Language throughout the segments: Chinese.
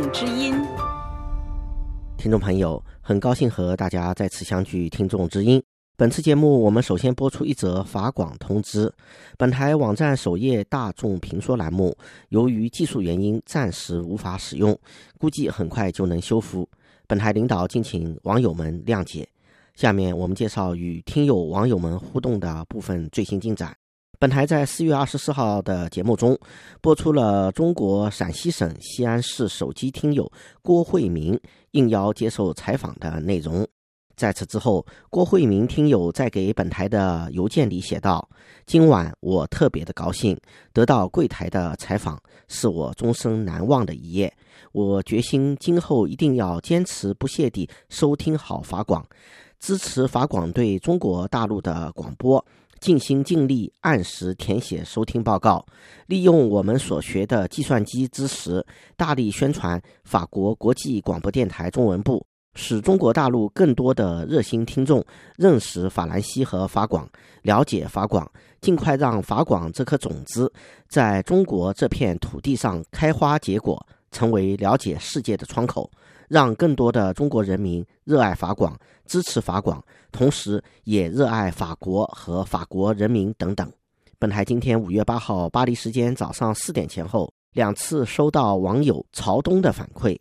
众之音，听众朋友，很高兴和大家再次相聚。听众之音，本次节目我们首先播出一则法广通知：本台网站首页大众评说栏目，由于技术原因暂时无法使用，估计很快就能修复。本台领导敬请网友们谅解。下面我们介绍与听友网友们互动的部分最新进展。本台在四月二十四号的节目中播出了中国陕西省西安市手机听友郭慧明应邀接受采访的内容。在此之后，郭慧明听友在给本台的邮件里写道：“今晚我特别的高兴，得到柜台的采访，是我终生难忘的一夜。我决心今后一定要坚持不懈地收听好法广，支持法广对中国大陆的广播。”尽心尽力按时填写收听报告，利用我们所学的计算机知识，大力宣传法国国际广播电台中文部，使中国大陆更多的热心听众认识法兰西和法广，了解法广，尽快让法广这颗种子在中国这片土地上开花结果，成为了解世界的窗口。让更多的中国人民热爱法广，支持法广，同时也热爱法国和法国人民等等。本台今天五月八号巴黎时间早上四点前后两次收到网友曹东的反馈。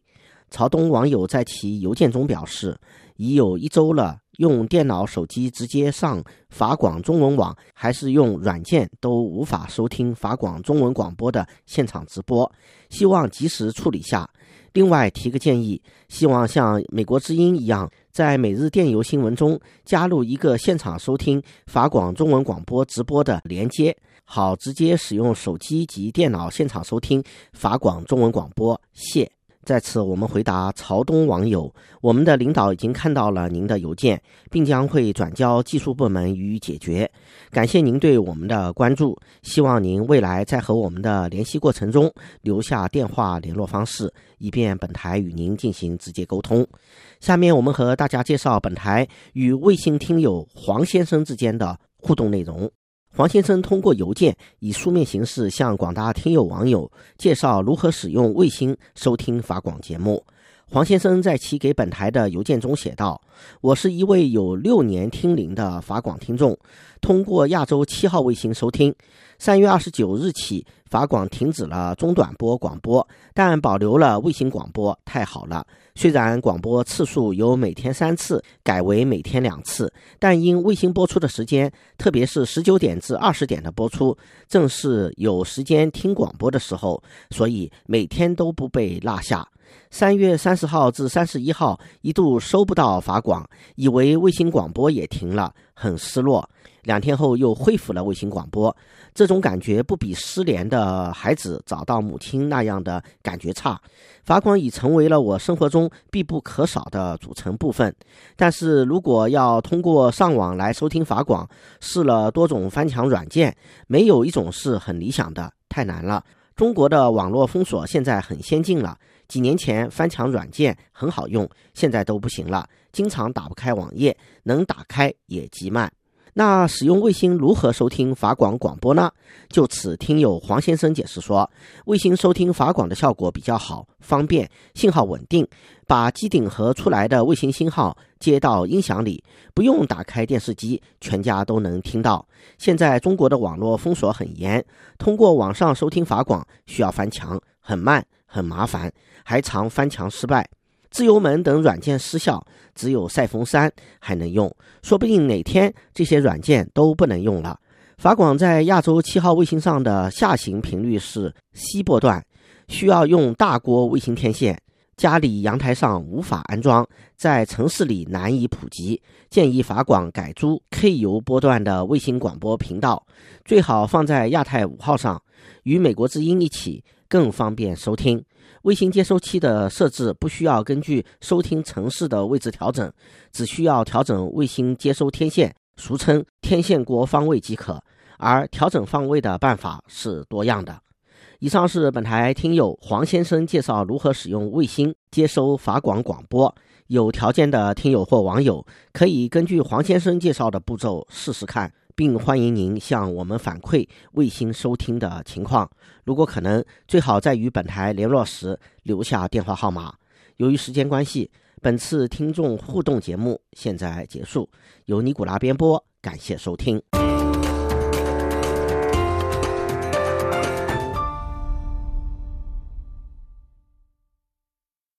曹东网友在其邮件中表示，已有一周了，用电脑、手机直接上法广中文网，还是用软件都无法收听法广中文广播的现场直播，希望及时处理下。另外提个建议，希望像美国之音一样，在每日电邮新闻中加入一个现场收听法广中文广播直播的连接，好直接使用手机及电脑现场收听法广中文广播。谢。在此，我们回答朝东网友：我们的领导已经看到了您的邮件，并将会转交技术部门予以解决。感谢您对我们的关注，希望您未来在和我们的联系过程中留下电话联络方式，以便本台与您进行直接沟通。下面我们和大家介绍本台与卫星听友黄先生之间的互动内容。黄先生通过邮件以书面形式向广大听友网友介绍如何使用卫星收听法广节目。黄先生在其给本台的邮件中写道：“我是一位有六年听龄的法广听众，通过亚洲七号卫星收听。三月二十九日起，法广停止了中短波广播，但保留了卫星广播，太好了。虽然广播次数由每天三次改为每天两次，但因卫星播出的时间，特别是十九点至二十点的播出，正是有时间听广播的时候，所以每天都不被落下。”三月三十号至三十一号一度收不到法广，以为卫星广播也停了，很失落。两天后又恢复了卫星广播，这种感觉不比失联的孩子找到母亲那样的感觉差。法广已成为了我生活中必不可少的组成部分。但是如果要通过上网来收听法广，试了多种翻墙软件，没有一种是很理想的，太难了。中国的网络封锁现在很先进了。几年前翻墙软件很好用，现在都不行了，经常打不开网页，能打开也极慢。那使用卫星如何收听法广广播呢？就此，听友黄先生解释说，卫星收听法广的效果比较好，方便，信号稳定，把机顶盒出来的卫星信号接到音响里，不用打开电视机，全家都能听到。现在中国的网络封锁很严，通过网上收听法广需要翻墙，很慢。很麻烦，还常翻墙失败，自由门等软件失效，只有赛风三还能用。说不定哪天这些软件都不能用了。法广在亚洲七号卫星上的下行频率是西波段，需要用大锅卫星天线，家里阳台上无法安装，在城市里难以普及。建议法广改租 K 油波段的卫星广播频道，最好放在亚太五号上，与美国之音一起。更方便收听。卫星接收器的设置不需要根据收听城市的位置调整，只需要调整卫星接收天线，俗称天线国方位即可。而调整方位的办法是多样的。以上是本台听友黄先生介绍如何使用卫星接收法广广播。有条件的听友或网友可以根据黄先生介绍的步骤试试看。并欢迎您向我们反馈卫星收听的情况。如果可能，最好在与本台联络时留下电话号码。由于时间关系，本次听众互动节目现在结束，由尼古拉编播，感谢收听。